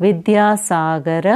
Vidyasagar